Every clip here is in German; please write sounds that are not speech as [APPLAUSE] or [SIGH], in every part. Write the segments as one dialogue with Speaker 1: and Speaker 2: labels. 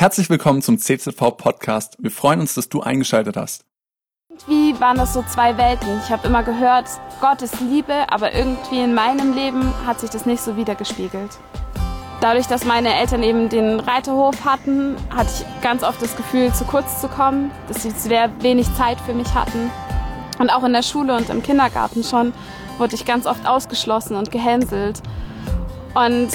Speaker 1: Herzlich willkommen zum CZV Podcast. Wir freuen uns, dass du eingeschaltet hast.
Speaker 2: Irgendwie waren das so zwei Welten. Ich habe immer gehört, Gott ist Liebe, aber irgendwie in meinem Leben hat sich das nicht so wiedergespiegelt. Dadurch, dass meine Eltern eben den Reiterhof hatten, hatte ich ganz oft das Gefühl, zu kurz zu kommen, dass sie sehr wenig Zeit für mich hatten. Und auch in der Schule und im Kindergarten schon wurde ich ganz oft ausgeschlossen und gehänselt. Und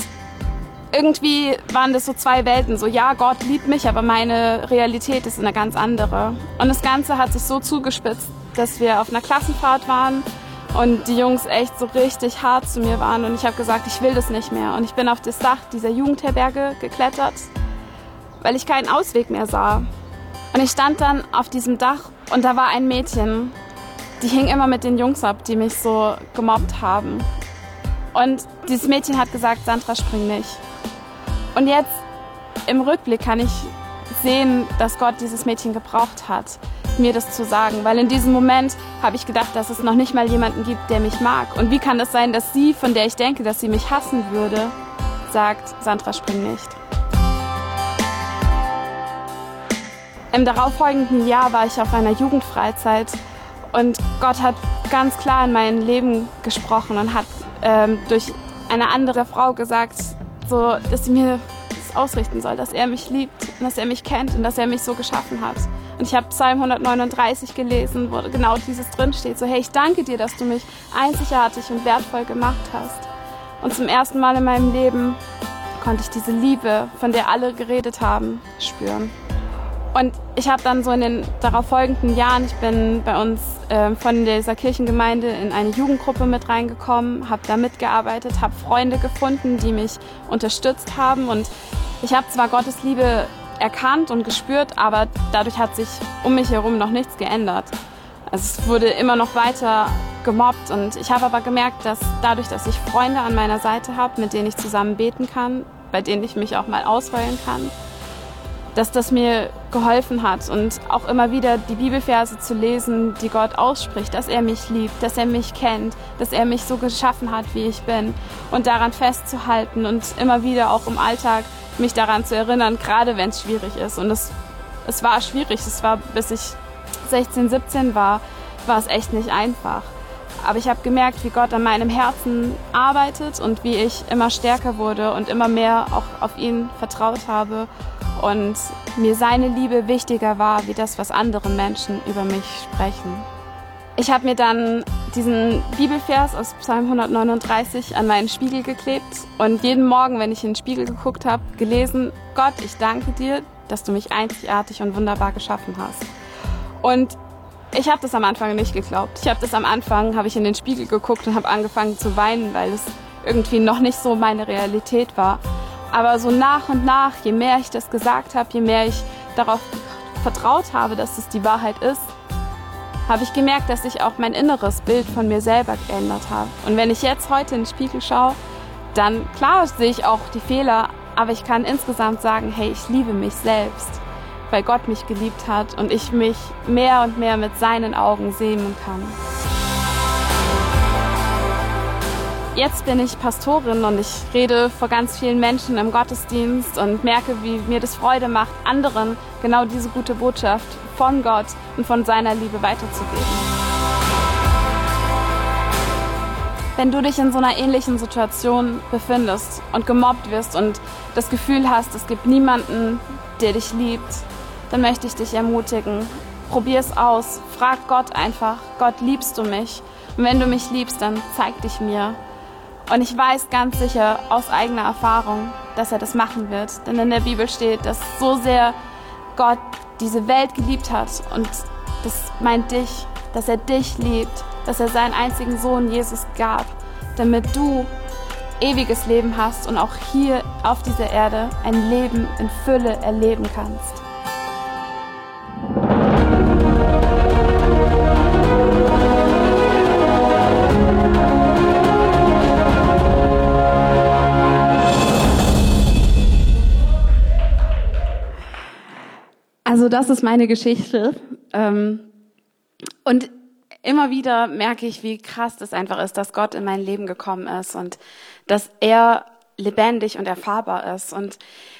Speaker 2: irgendwie waren das so zwei Welten. So, ja, Gott liebt mich, aber meine Realität ist eine ganz andere. Und das Ganze hat sich so zugespitzt, dass wir auf einer Klassenfahrt waren und die Jungs echt so richtig hart zu mir waren. Und ich habe gesagt, ich will das nicht mehr. Und ich bin auf das Dach dieser Jugendherberge geklettert, weil ich keinen Ausweg mehr sah. Und ich stand dann auf diesem Dach und da war ein Mädchen, die hing immer mit den Jungs ab, die mich so gemobbt haben. Und dieses Mädchen hat gesagt, Sandra, spring nicht. Und jetzt im Rückblick kann ich sehen, dass Gott dieses Mädchen gebraucht hat, mir das zu sagen. Weil in diesem Moment habe ich gedacht, dass es noch nicht mal jemanden gibt, der mich mag. Und wie kann es das sein, dass sie, von der ich denke, dass sie mich hassen würde, sagt, Sandra, spring nicht. Im darauffolgenden Jahr war ich auf einer Jugendfreizeit und Gott hat ganz klar in mein Leben gesprochen und hat ähm, durch eine andere Frau gesagt, so, dass sie mir das ausrichten soll, dass er mich liebt und dass er mich kennt und dass er mich so geschaffen hat. Und ich habe Psalm 139 gelesen, wo genau dieses drin steht. So, hey, ich danke dir, dass du mich einzigartig und wertvoll gemacht hast. Und zum ersten Mal in meinem Leben konnte ich diese Liebe, von der alle geredet haben, spüren. Und ich habe dann so in den darauf folgenden Jahren, ich bin bei uns äh, von dieser Kirchengemeinde in eine Jugendgruppe mit reingekommen, habe da mitgearbeitet, habe Freunde gefunden, die mich unterstützt haben. Und ich habe zwar Gottes Liebe erkannt und gespürt, aber dadurch hat sich um mich herum noch nichts geändert. Also es wurde immer noch weiter gemobbt und ich habe aber gemerkt, dass dadurch, dass ich Freunde an meiner Seite habe, mit denen ich zusammen beten kann, bei denen ich mich auch mal ausheulen kann, dass das mir geholfen hat und auch immer wieder die Bibelverse zu lesen, die Gott ausspricht, dass er mich liebt, dass er mich kennt, dass er mich so geschaffen hat, wie ich bin und daran festzuhalten und immer wieder auch im Alltag mich daran zu erinnern, gerade wenn es schwierig ist. Und es, es war schwierig, es war bis ich 16, 17 war, war es echt nicht einfach. Aber ich habe gemerkt, wie Gott an meinem Herzen arbeitet und wie ich immer stärker wurde und immer mehr auch auf ihn vertraut habe und mir seine Liebe wichtiger war, wie das, was andere Menschen über mich sprechen. Ich habe mir dann diesen Bibelvers aus Psalm 139 an meinen Spiegel geklebt und jeden Morgen, wenn ich in den Spiegel geguckt habe, gelesen, Gott, ich danke dir, dass du mich einzigartig und wunderbar geschaffen hast. Und ich habe das am Anfang nicht geglaubt. Ich habe das am Anfang, habe ich in den Spiegel geguckt und habe angefangen zu weinen, weil es irgendwie noch nicht so meine Realität war. Aber so nach und nach, je mehr ich das gesagt habe, je mehr ich darauf vertraut habe, dass es die Wahrheit ist, habe ich gemerkt, dass ich auch mein inneres Bild von mir selber geändert habe. Und wenn ich jetzt heute in den Spiegel schaue, dann klar sehe ich auch die Fehler, aber ich kann insgesamt sagen, hey, ich liebe mich selbst, weil Gott mich geliebt hat und ich mich mehr und mehr mit seinen Augen sehen kann. Jetzt bin ich Pastorin und ich rede vor ganz vielen Menschen im Gottesdienst und merke, wie mir das Freude macht, anderen genau diese gute Botschaft von Gott und von seiner Liebe weiterzugeben. Wenn du dich in so einer ähnlichen Situation befindest und gemobbt wirst und das Gefühl hast, es gibt niemanden, der dich liebt, dann möchte ich dich ermutigen. Probier es aus. Frag Gott einfach, Gott, liebst du mich? Und wenn du mich liebst, dann zeig dich mir. Und ich weiß ganz sicher aus eigener Erfahrung, dass er das machen wird. Denn in der Bibel steht, dass so sehr Gott diese Welt geliebt hat und das meint dich, dass er dich liebt, dass er seinen einzigen Sohn Jesus gab, damit du ewiges Leben hast und auch hier auf dieser Erde ein Leben in Fülle erleben kannst. Das ist meine Geschichte. Ähm, und immer wieder merke ich, wie krass das einfach ist, dass Gott in mein Leben gekommen ist und dass er lebendig und erfahrbar ist. Und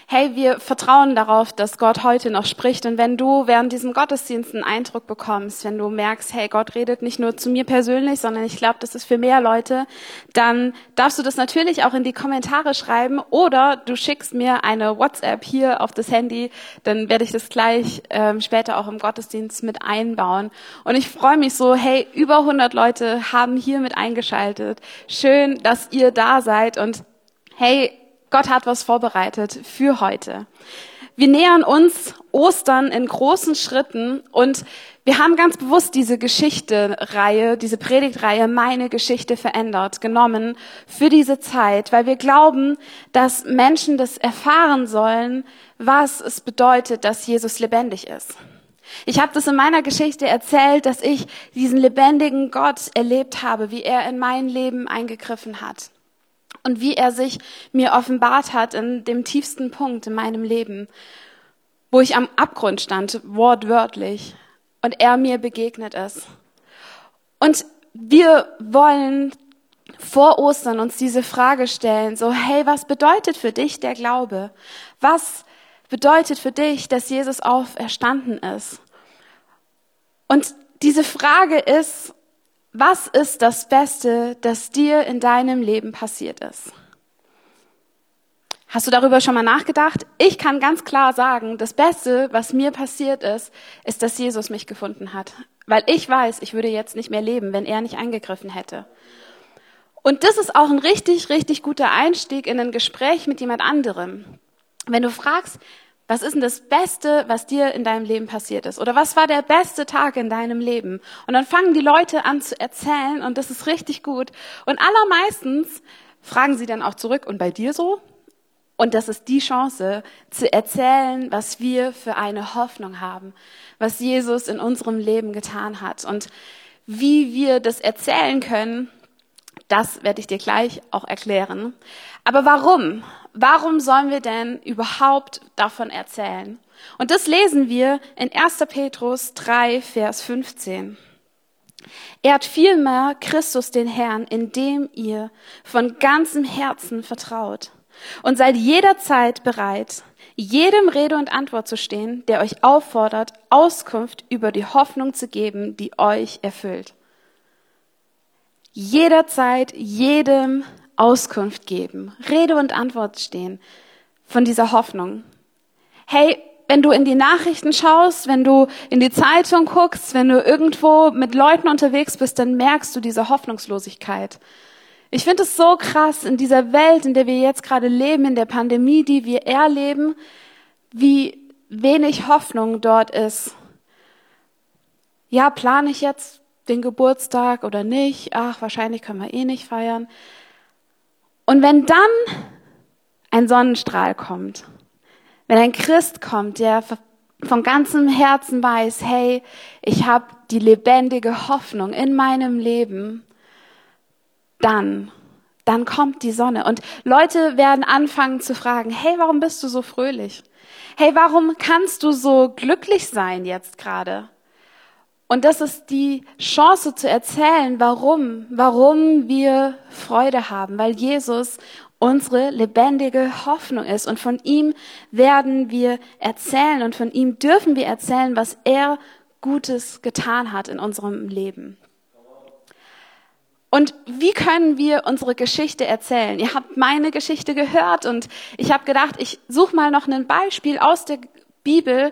Speaker 2: hey, wir vertrauen darauf, dass Gott heute noch spricht. Und wenn du während diesem Gottesdienst einen Eindruck bekommst, wenn du merkst, hey, Gott redet nicht nur zu mir persönlich, sondern ich glaube, das ist für mehr Leute, dann darfst du das natürlich auch in die Kommentare schreiben oder du schickst mir eine WhatsApp hier auf das Handy, dann werde ich das gleich ähm, später auch im Gottesdienst mit einbauen. Und ich freue mich so, hey, über 100 Leute haben hier mit eingeschaltet. Schön, dass ihr da seid und hey, Gott hat was vorbereitet für heute. Wir nähern uns Ostern in großen Schritten und wir haben ganz bewusst diese Geschichte-Reihe, diese Predigtreihe Meine Geschichte verändert genommen für diese Zeit, weil wir glauben, dass Menschen das erfahren sollen, was es bedeutet, dass Jesus lebendig ist. Ich habe das in meiner Geschichte erzählt, dass ich diesen lebendigen Gott erlebt habe, wie er in mein Leben eingegriffen hat und wie er sich mir offenbart hat in dem tiefsten Punkt in meinem Leben, wo ich am Abgrund stand, wortwörtlich, und er mir begegnet ist. Und wir wollen vor Ostern uns diese Frage stellen, so, hey, was bedeutet für dich der Glaube? Was bedeutet für dich, dass Jesus auferstanden ist? Und diese Frage ist was ist das Beste, das dir in deinem Leben passiert ist? Hast du darüber schon mal nachgedacht? Ich kann ganz klar sagen, das Beste, was mir passiert ist, ist, dass Jesus mich gefunden hat. Weil ich weiß, ich würde jetzt nicht mehr leben, wenn er nicht eingegriffen hätte. Und das ist auch ein richtig, richtig guter Einstieg in ein Gespräch mit jemand anderem. Wenn du fragst, was ist denn das Beste, was dir in deinem Leben passiert ist? Oder was war der beste Tag in deinem Leben? Und dann fangen die Leute an zu erzählen und das ist richtig gut. Und allermeistens fragen sie dann auch zurück, und bei dir so? Und das ist die Chance, zu erzählen, was wir für eine Hoffnung haben, was Jesus in unserem Leben getan hat. Und wie wir das erzählen können, das werde ich dir gleich auch erklären. Aber warum? Warum sollen wir denn überhaupt davon erzählen? Und das lesen wir in 1. Petrus 3, Vers 15. Ehrt vielmehr Christus den Herrn, indem ihr von ganzem Herzen vertraut und seid jederzeit bereit, jedem Rede und Antwort zu stehen, der euch auffordert, Auskunft über die Hoffnung zu geben, die euch erfüllt. Jederzeit jedem Auskunft geben, Rede und Antwort stehen von dieser Hoffnung. Hey, wenn du in die Nachrichten schaust, wenn du in die Zeitung guckst, wenn du irgendwo mit Leuten unterwegs bist, dann merkst du diese Hoffnungslosigkeit. Ich finde es so krass in dieser Welt, in der wir jetzt gerade leben, in der Pandemie, die wir erleben, wie wenig Hoffnung dort ist. Ja, plane ich jetzt den Geburtstag oder nicht? Ach, wahrscheinlich können wir eh nicht feiern. Und wenn dann ein Sonnenstrahl kommt, wenn ein Christ kommt, der von ganzem Herzen weiß, hey, ich habe die lebendige Hoffnung in meinem Leben, dann, dann kommt die Sonne. Und Leute werden anfangen zu fragen, hey, warum bist du so fröhlich? Hey, warum kannst du so glücklich sein jetzt gerade? Und das ist die Chance zu erzählen, warum, warum wir Freude haben, weil Jesus unsere lebendige Hoffnung ist. Und von ihm werden wir erzählen und von ihm dürfen wir erzählen, was er Gutes getan hat in unserem Leben. Und wie können wir unsere Geschichte erzählen? Ihr habt meine Geschichte gehört und ich habe gedacht, ich suche mal noch ein Beispiel aus der Bibel,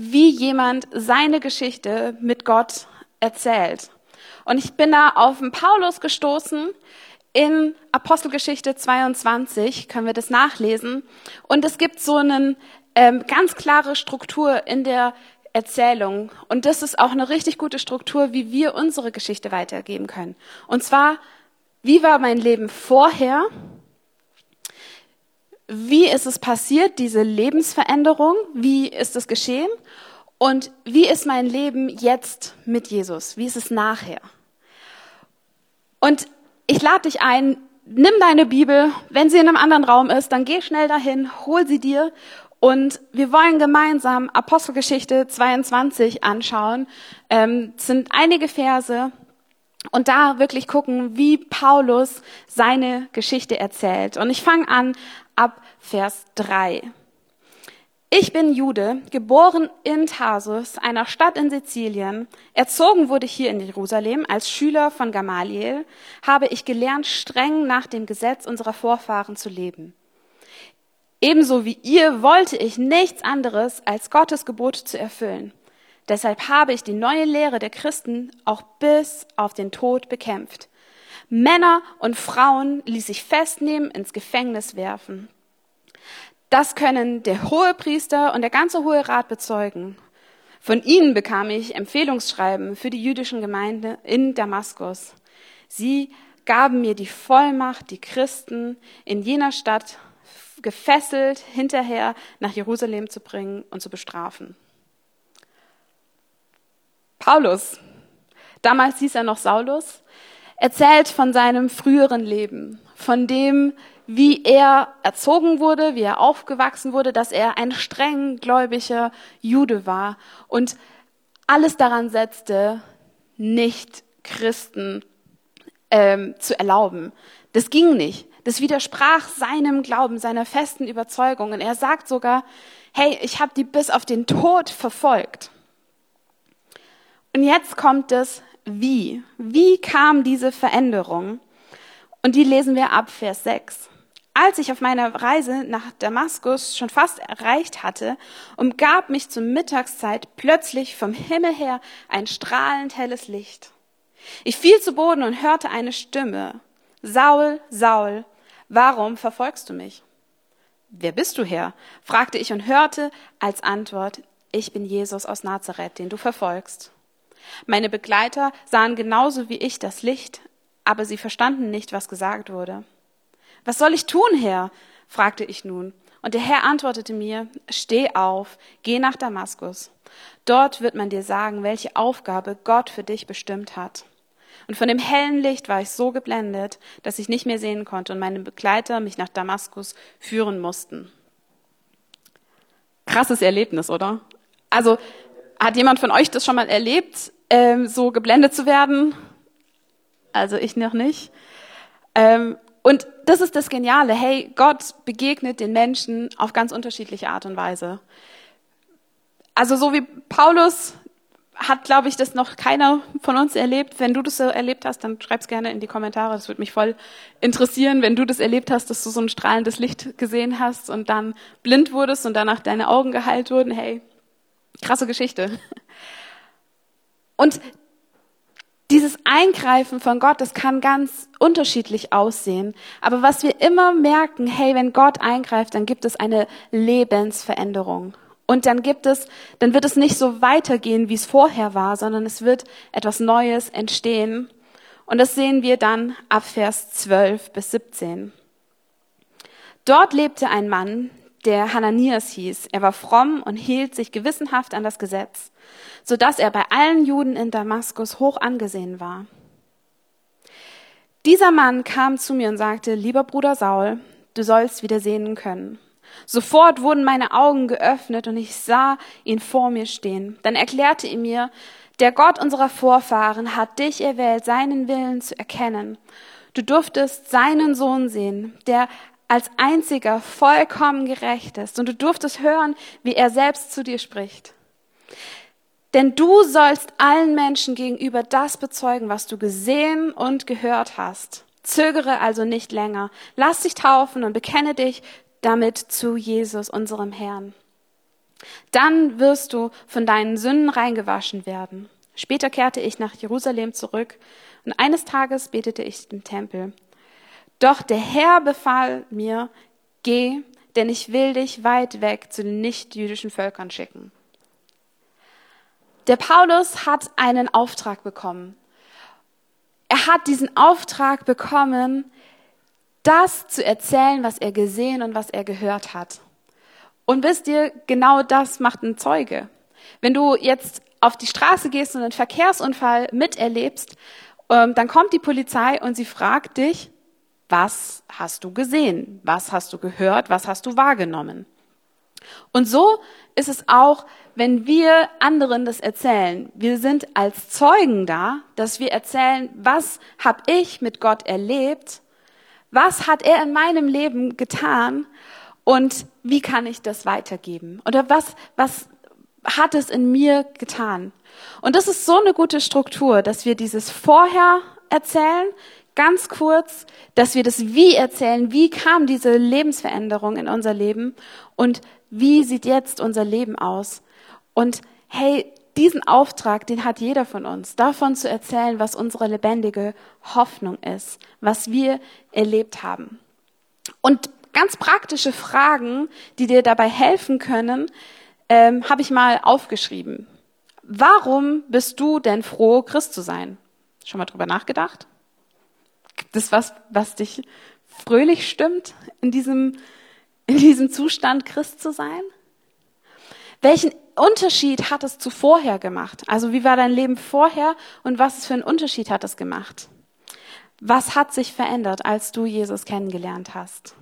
Speaker 2: wie jemand seine Geschichte mit Gott erzählt. Und ich bin da auf den Paulus gestoßen. In Apostelgeschichte 22 können wir das nachlesen. Und es gibt so eine ähm, ganz klare Struktur in der Erzählung. Und das ist auch eine richtig gute Struktur, wie wir unsere Geschichte weitergeben können. Und zwar, wie war mein Leben vorher? Wie ist es passiert, diese Lebensveränderung? Wie ist es geschehen? Und wie ist mein Leben jetzt mit Jesus? Wie ist es nachher? Und ich lade dich ein, nimm deine Bibel, wenn sie in einem anderen Raum ist, dann geh schnell dahin, hol sie dir und wir wollen gemeinsam Apostelgeschichte 22 anschauen. Ähm, sind einige Verse und da wirklich gucken, wie Paulus seine Geschichte erzählt. Und ich fange an ab Vers 3. Ich bin Jude, geboren in Tarsus, einer Stadt in Sizilien. Erzogen wurde hier in Jerusalem als Schüler von Gamaliel, habe ich gelernt, streng nach dem Gesetz unserer Vorfahren zu leben. Ebenso wie ihr wollte ich nichts anderes, als Gottes Gebot zu erfüllen. Deshalb habe ich die neue Lehre der Christen auch bis auf den Tod bekämpft. Männer und Frauen ließ ich festnehmen, ins Gefängnis werfen. Das können der hohe Priester und der ganze Hohe Rat bezeugen. Von ihnen bekam ich Empfehlungsschreiben für die jüdischen Gemeinde in Damaskus. Sie gaben mir die Vollmacht, die Christen in jener Stadt gefesselt hinterher nach Jerusalem zu bringen und zu bestrafen. Paulus, damals hieß er noch Saulus, erzählt von seinem früheren Leben, von dem, wie er erzogen wurde, wie er aufgewachsen wurde, dass er ein streng gläubiger Jude war und alles daran setzte, nicht Christen ähm, zu erlauben. Das ging nicht. Das widersprach seinem Glauben, seiner festen Überzeugung. Und er sagt sogar, hey, ich habe die bis auf den Tod verfolgt. Und jetzt kommt es, wie. Wie kam diese Veränderung? Und die lesen wir ab Vers 6. Als ich auf meiner Reise nach Damaskus schon fast erreicht hatte, umgab mich zur Mittagszeit plötzlich vom Himmel her ein strahlend helles Licht. Ich fiel zu Boden und hörte eine Stimme. Saul, Saul, warum verfolgst du mich? Wer bist du, Herr? fragte ich und hörte als Antwort, ich bin Jesus aus Nazareth, den du verfolgst. Meine Begleiter sahen genauso wie ich das Licht, aber sie verstanden nicht, was gesagt wurde. Was soll ich tun, Herr? fragte ich nun. Und der Herr antwortete mir, steh auf, geh nach Damaskus. Dort wird man dir sagen, welche Aufgabe Gott für dich bestimmt hat. Und von dem hellen Licht war ich so geblendet, dass ich nicht mehr sehen konnte und meine Begleiter mich nach Damaskus führen mussten. Krasses Erlebnis, oder? Also, hat jemand von euch das schon mal erlebt? ähm, so geblendet zu werden. Also ich noch nicht. Ähm, und das ist das Geniale. Hey, Gott begegnet den Menschen auf ganz unterschiedliche Art und Weise. Also so wie Paulus hat, glaube ich, das noch keiner von uns erlebt. Wenn du das so erlebt hast, dann schreib's gerne in die Kommentare. Das würde mich voll interessieren, wenn du das erlebt hast, dass du so ein strahlendes Licht gesehen hast und dann blind wurdest und danach deine Augen geheilt wurden. Hey, krasse Geschichte. Und dieses Eingreifen von Gott, das kann ganz unterschiedlich aussehen. Aber was wir immer merken, hey, wenn Gott eingreift, dann gibt es eine Lebensveränderung. Und dann gibt es, dann wird es nicht so weitergehen, wie es vorher war, sondern es wird etwas Neues entstehen. Und das sehen wir dann ab Vers 12 bis 17. Dort lebte ein Mann, der Hananias hieß. Er war fromm und hielt sich gewissenhaft an das Gesetz so dass er bei allen Juden in Damaskus hoch angesehen war. Dieser Mann kam zu mir und sagte, lieber Bruder Saul, du sollst wieder sehen können. Sofort wurden meine Augen geöffnet und ich sah ihn vor mir stehen. Dann erklärte er mir, der Gott unserer Vorfahren hat dich erwählt, seinen Willen zu erkennen. Du durftest seinen Sohn sehen, der als einziger vollkommen gerecht ist, und du durftest hören, wie er selbst zu dir spricht. Denn du sollst allen Menschen gegenüber das bezeugen, was du gesehen und gehört hast. Zögere also nicht länger. Lass dich taufen und bekenne dich damit zu Jesus, unserem Herrn. Dann wirst du von deinen Sünden reingewaschen werden. Später kehrte ich nach Jerusalem zurück und eines Tages betete ich im Tempel. Doch der Herr befahl mir, geh, denn ich will dich weit weg zu den nichtjüdischen Völkern schicken. Der Paulus hat einen Auftrag bekommen. Er hat diesen Auftrag bekommen, das zu erzählen, was er gesehen und was er gehört hat. Und wisst ihr, genau das macht ein Zeuge. Wenn du jetzt auf die Straße gehst und einen Verkehrsunfall miterlebst, ähm, dann kommt die Polizei und sie fragt dich, was hast du gesehen? Was hast du gehört? Was hast du wahrgenommen? Und so ist es auch, wenn wir anderen das erzählen. Wir sind als Zeugen da, dass wir erzählen, was habe ich mit Gott erlebt, was hat er in meinem Leben getan und wie kann ich das weitergeben? Oder was, was hat es in mir getan? Und das ist so eine gute Struktur, dass wir dieses vorher erzählen, ganz kurz, dass wir das wie erzählen, wie kam diese Lebensveränderung in unser Leben und wie sieht jetzt unser Leben aus? Und hey, diesen Auftrag, den hat jeder von uns, davon zu erzählen, was unsere lebendige Hoffnung ist, was wir erlebt haben. Und ganz praktische Fragen, die dir dabei helfen können, ähm, habe ich mal aufgeschrieben. Warum bist du denn froh, Christ zu sein? Schon mal drüber nachgedacht? Es was, was dich fröhlich stimmt in diesem, in diesem Zustand, Christ zu sein? Welchen Unterschied hat es zuvorher gemacht? Also wie war dein Leben vorher und was für einen Unterschied hat es gemacht? Was hat sich verändert, als du Jesus kennengelernt hast?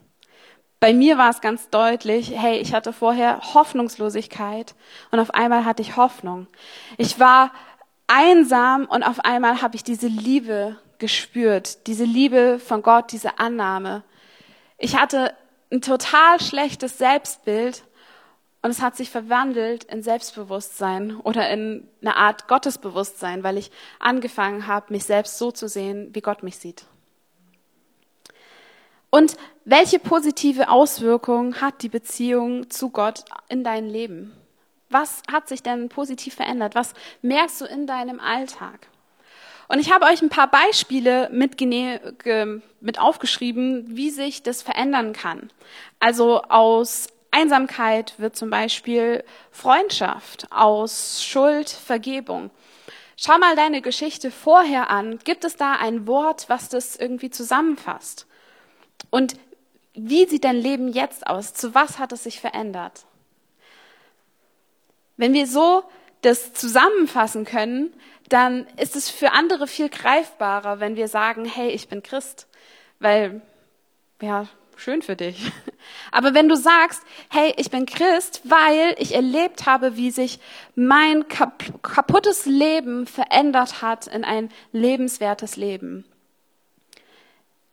Speaker 2: Bei mir war es ganz deutlich, hey, ich hatte vorher Hoffnungslosigkeit und auf einmal hatte ich Hoffnung. Ich war einsam und auf einmal habe ich diese Liebe gespürt, diese Liebe von Gott, diese Annahme. Ich hatte ein total schlechtes Selbstbild und es hat sich verwandelt in Selbstbewusstsein oder in eine Art Gottesbewusstsein, weil ich angefangen habe, mich selbst so zu sehen, wie Gott mich sieht. Und welche positive Auswirkungen hat die Beziehung zu Gott in deinem Leben? Was hat sich denn positiv verändert? Was merkst du in deinem Alltag? Und ich habe euch ein paar Beispiele mit, aufgeschrieben, wie sich das verändern kann. Also aus Einsamkeit wird zum Beispiel Freundschaft, aus Schuld Vergebung. Schau mal deine Geschichte vorher an. Gibt es da ein Wort, was das irgendwie zusammenfasst? Und wie sieht dein Leben jetzt aus? Zu was hat es sich verändert? Wenn wir so das zusammenfassen können, dann ist es für andere viel greifbarer, wenn wir sagen, hey, ich bin Christ. Weil, ja, schön für dich. [LAUGHS] Aber wenn du sagst, hey, ich bin Christ, weil ich erlebt habe, wie sich mein kaputtes Leben verändert hat in ein lebenswertes Leben,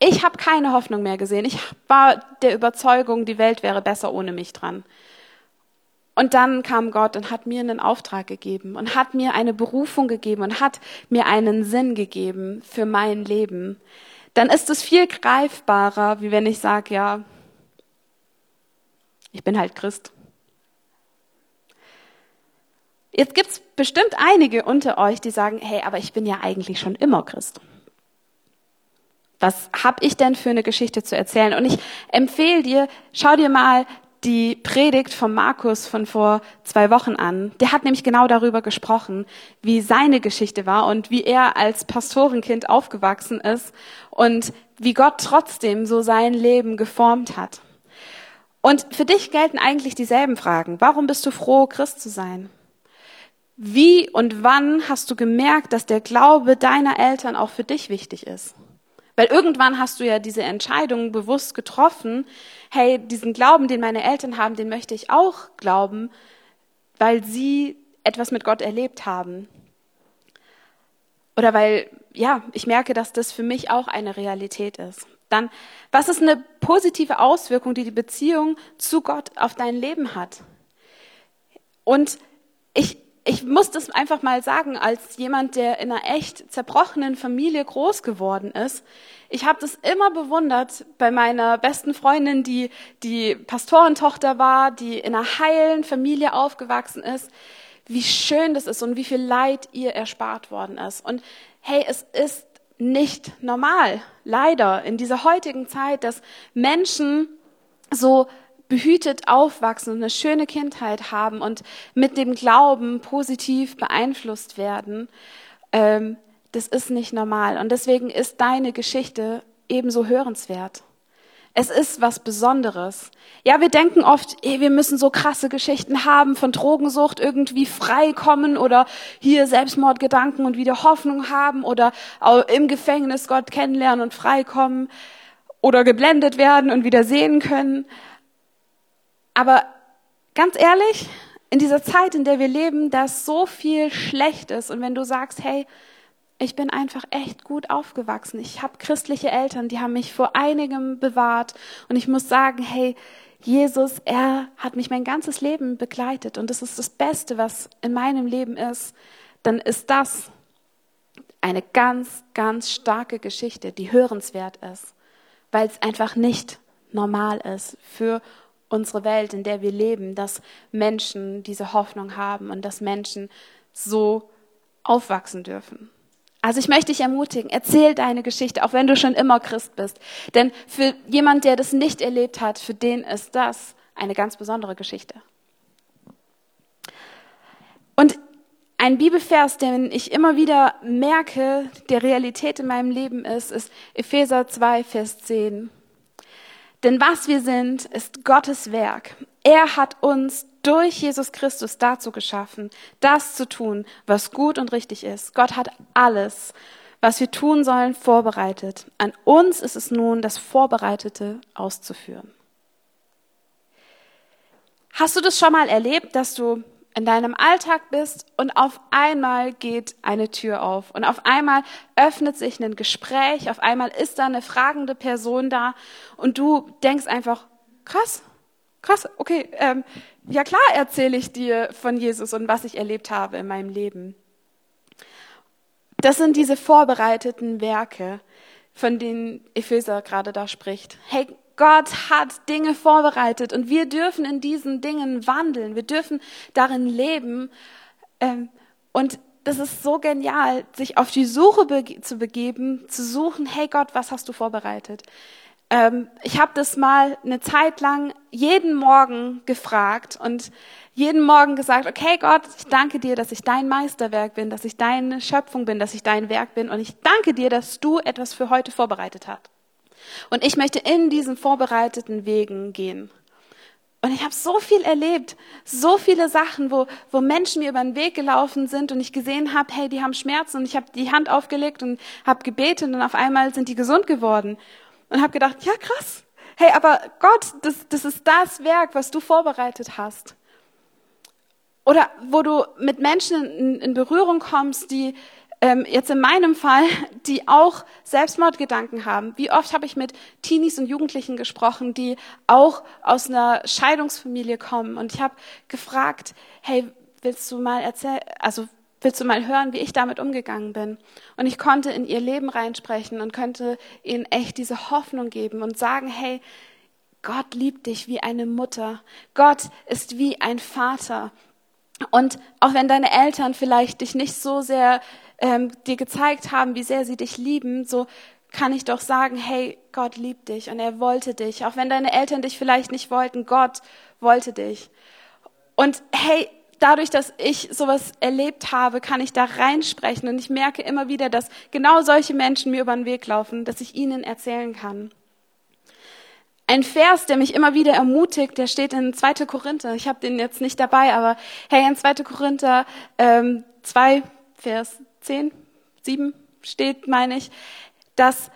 Speaker 2: ich habe keine Hoffnung mehr gesehen. Ich war der Überzeugung, die Welt wäre besser ohne mich dran. Und dann kam Gott und hat mir einen Auftrag gegeben und hat mir eine Berufung gegeben und hat mir einen Sinn gegeben für mein Leben. Dann ist es viel greifbarer, wie wenn ich sage, ja, ich bin halt Christ. Jetzt gibt's bestimmt einige unter euch, die sagen, hey, aber ich bin ja eigentlich schon immer Christ. Was habe ich denn für eine Geschichte zu erzählen? Und ich empfehle dir, schau dir mal die Predigt von Markus von vor zwei Wochen an. Der hat nämlich genau darüber gesprochen, wie seine Geschichte war und wie er als Pastorenkind aufgewachsen ist und wie Gott trotzdem so sein Leben geformt hat. Und für dich gelten eigentlich dieselben Fragen. Warum bist du froh, Christ zu sein? Wie und wann hast du gemerkt, dass der Glaube deiner Eltern auch für dich wichtig ist? Weil irgendwann hast du ja diese Entscheidung bewusst getroffen, hey, diesen Glauben, den meine Eltern haben, den möchte ich auch glauben, weil sie etwas mit Gott erlebt haben. Oder weil, ja, ich merke, dass das für mich auch eine Realität ist. Dann, was ist eine positive Auswirkung, die die Beziehung zu Gott auf dein Leben hat? Und ich, ich muss das einfach mal sagen, als jemand, der in einer echt zerbrochenen Familie groß geworden ist. Ich habe das immer bewundert bei meiner besten Freundin, die die Pastorentochter war, die in einer heilen Familie aufgewachsen ist, wie schön das ist und wie viel Leid ihr erspart worden ist. Und hey, es ist nicht normal, leider, in dieser heutigen Zeit, dass Menschen so behütet aufwachsen und eine schöne Kindheit haben und mit dem Glauben positiv beeinflusst werden, ähm, das ist nicht normal. Und deswegen ist deine Geschichte ebenso hörenswert. Es ist was Besonderes. Ja, wir denken oft, ey, wir müssen so krasse Geschichten haben, von Drogensucht irgendwie freikommen oder hier Selbstmordgedanken und wieder Hoffnung haben oder im Gefängnis Gott kennenlernen und freikommen oder geblendet werden und wieder sehen können. Aber ganz ehrlich, in dieser Zeit, in der wir leben, da ist so viel Schlechtes. Und wenn du sagst, hey, ich bin einfach echt gut aufgewachsen. Ich habe christliche Eltern, die haben mich vor einigem bewahrt. Und ich muss sagen, hey, Jesus, er hat mich mein ganzes Leben begleitet. Und das ist das Beste, was in meinem Leben ist. Dann ist das eine ganz, ganz starke Geschichte, die hörenswert ist, weil es einfach nicht normal ist für unsere Welt, in der wir leben, dass Menschen diese Hoffnung haben und dass Menschen so aufwachsen dürfen. Also ich möchte dich ermutigen, erzähl deine Geschichte, auch wenn du schon immer Christ bist. Denn für jemand, der das nicht erlebt hat, für den ist das eine ganz besondere Geschichte. Und ein Bibelvers, den ich immer wieder merke, der Realität in meinem Leben ist, ist Epheser 2, Vers 10. Denn was wir sind, ist Gottes Werk. Er hat uns durch Jesus Christus dazu geschaffen, das zu tun, was gut und richtig ist. Gott hat alles, was wir tun sollen, vorbereitet. An uns ist es nun, das Vorbereitete auszuführen. Hast du das schon mal erlebt, dass du in deinem Alltag bist und auf einmal geht eine Tür auf und auf einmal öffnet sich ein Gespräch, auf einmal ist da eine fragende Person da und du denkst einfach, krass, krass, okay, ähm, ja klar erzähle ich dir von Jesus und was ich erlebt habe in meinem Leben. Das sind diese vorbereiteten Werke, von denen Epheser gerade da spricht. Hey, Gott hat Dinge vorbereitet und wir dürfen in diesen Dingen wandeln. Wir dürfen darin leben. Ähm, und das ist so genial, sich auf die Suche zu begeben, zu suchen, hey Gott, was hast du vorbereitet? Ähm, ich habe das mal eine Zeit lang jeden Morgen gefragt und jeden Morgen gesagt, okay Gott, ich danke dir, dass ich dein Meisterwerk bin, dass ich deine Schöpfung bin, dass ich dein Werk bin und ich danke dir, dass du etwas für heute vorbereitet hast. Und ich möchte in diesen vorbereiteten Wegen gehen. Und ich habe so viel erlebt, so viele Sachen, wo, wo Menschen mir über den Weg gelaufen sind und ich gesehen habe, hey, die haben Schmerzen und ich habe die Hand aufgelegt und habe gebetet und auf einmal sind die gesund geworden. Und habe gedacht, ja krass, hey, aber Gott, das, das ist das Werk, was du vorbereitet hast. Oder wo du mit Menschen in, in Berührung kommst, die ähm, jetzt in meinem Fall, die auch Selbstmordgedanken haben. Wie oft habe ich mit Teenies und Jugendlichen gesprochen, die auch aus einer Scheidungsfamilie kommen. Und ich habe gefragt, hey, willst du mal erzählen, also willst du mal hören, wie ich damit umgegangen bin? Und ich konnte in ihr Leben reinsprechen und könnte ihnen echt diese Hoffnung geben und sagen, hey, Gott liebt dich wie eine Mutter. Gott ist wie ein Vater. Und auch wenn deine Eltern vielleicht dich nicht so sehr ähm, dir gezeigt haben, wie sehr sie dich lieben, so kann ich doch sagen, hey, Gott liebt dich und er wollte dich. Auch wenn deine Eltern dich vielleicht nicht wollten, Gott wollte dich. Und hey, dadurch, dass ich sowas erlebt habe, kann ich da reinsprechen und ich merke immer wieder, dass genau solche Menschen mir über den Weg laufen, dass ich ihnen erzählen kann. Ein Vers, der mich immer wieder ermutigt, der steht in 2. Korinther. Ich habe den jetzt nicht dabei, aber hey, in 2. Korinther ähm, 2, Vers 10, 7 steht, meine ich, dass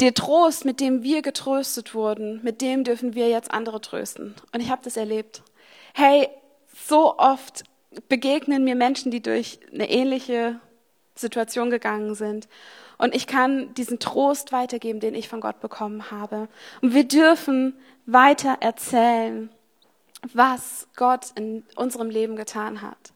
Speaker 2: der Trost, mit dem wir getröstet wurden, mit dem dürfen wir jetzt andere trösten. Und ich habe das erlebt. Hey, so oft begegnen mir Menschen, die durch eine ähnliche Situation gegangen sind. Und ich kann diesen Trost weitergeben, den ich von Gott bekommen habe. Und wir dürfen weiter erzählen, was Gott in unserem Leben getan hat.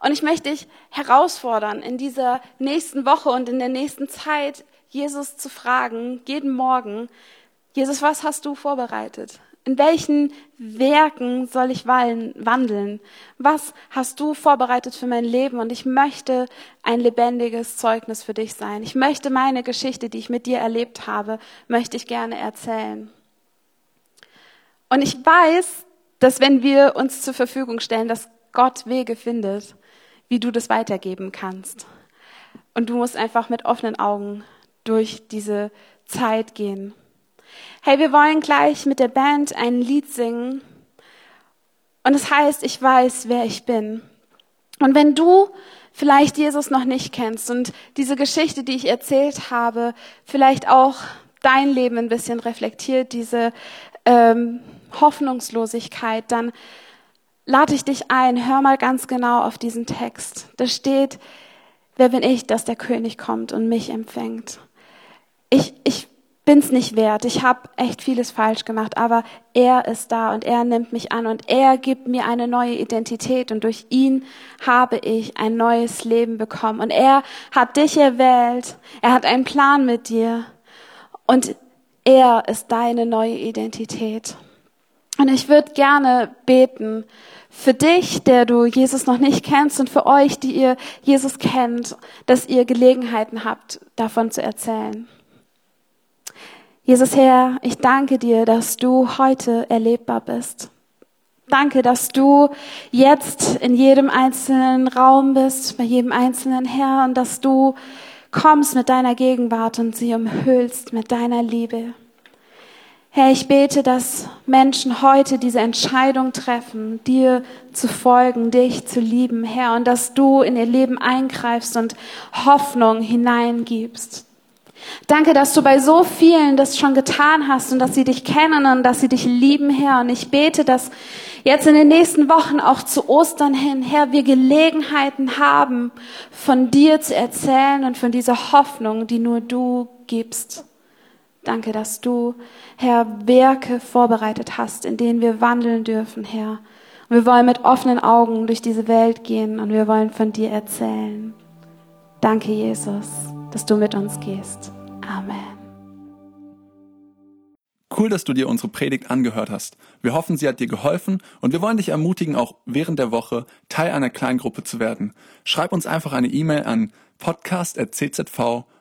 Speaker 2: Und ich möchte dich herausfordern, in dieser nächsten Woche und in der nächsten Zeit Jesus zu fragen, jeden Morgen, Jesus, was hast du vorbereitet? In welchen Werken soll ich wandeln? Was hast du vorbereitet für mein Leben? Und ich möchte ein lebendiges Zeugnis für dich sein. Ich möchte meine Geschichte, die ich mit dir erlebt habe, möchte ich gerne erzählen. Und ich weiß, dass wenn wir uns zur Verfügung stellen, dass Gott Wege findet, wie du das weitergeben kannst. Und du musst einfach mit offenen Augen durch diese Zeit gehen. Hey, wir wollen gleich mit der Band ein Lied singen. Und es heißt, ich weiß, wer ich bin. Und wenn du vielleicht Jesus noch nicht kennst und diese Geschichte, die ich erzählt habe, vielleicht auch dein Leben ein bisschen reflektiert, diese ähm, Hoffnungslosigkeit, dann lade ich dich ein, hör mal ganz genau auf diesen Text. Da steht, wer bin ich, dass der König kommt und mich empfängt? Ich, ich bin's nicht wert. Ich habe echt vieles falsch gemacht, aber er ist da und er nimmt mich an und er gibt mir eine neue Identität und durch ihn habe ich ein neues Leben bekommen und er hat dich erwählt. Er hat einen Plan mit dir und er ist deine neue Identität. Und ich würde gerne beten für dich, der du Jesus noch nicht kennst und für euch, die ihr Jesus kennt, dass ihr Gelegenheiten habt, davon zu erzählen. Jesus Herr, ich danke dir, dass du heute erlebbar bist. Danke, dass du jetzt in jedem einzelnen Raum bist, bei jedem einzelnen Herr und dass du kommst mit deiner Gegenwart und sie umhüllst mit deiner Liebe. Herr, ich bete, dass Menschen heute diese Entscheidung treffen, dir zu folgen, dich zu lieben, Herr, und dass du in ihr Leben eingreifst und Hoffnung hineingibst. Danke, dass du bei so vielen das schon getan hast und dass sie dich kennen und dass sie dich lieben, Herr. Und ich bete, dass jetzt in den nächsten Wochen auch zu Ostern hin, Herr, wir Gelegenheiten haben, von dir zu erzählen und von dieser Hoffnung, die nur du gibst. Danke, dass du, Herr, Werke vorbereitet hast, in denen wir wandeln dürfen, Herr. Und wir wollen mit offenen Augen durch diese Welt gehen und wir wollen von dir erzählen. Danke, Jesus dass du mit uns gehst. Amen.
Speaker 1: Cool, dass du dir unsere Predigt angehört hast. Wir hoffen, sie hat dir geholfen und wir wollen dich ermutigen, auch während der Woche Teil einer Kleingruppe zu werden. Schreib uns einfach eine E-Mail an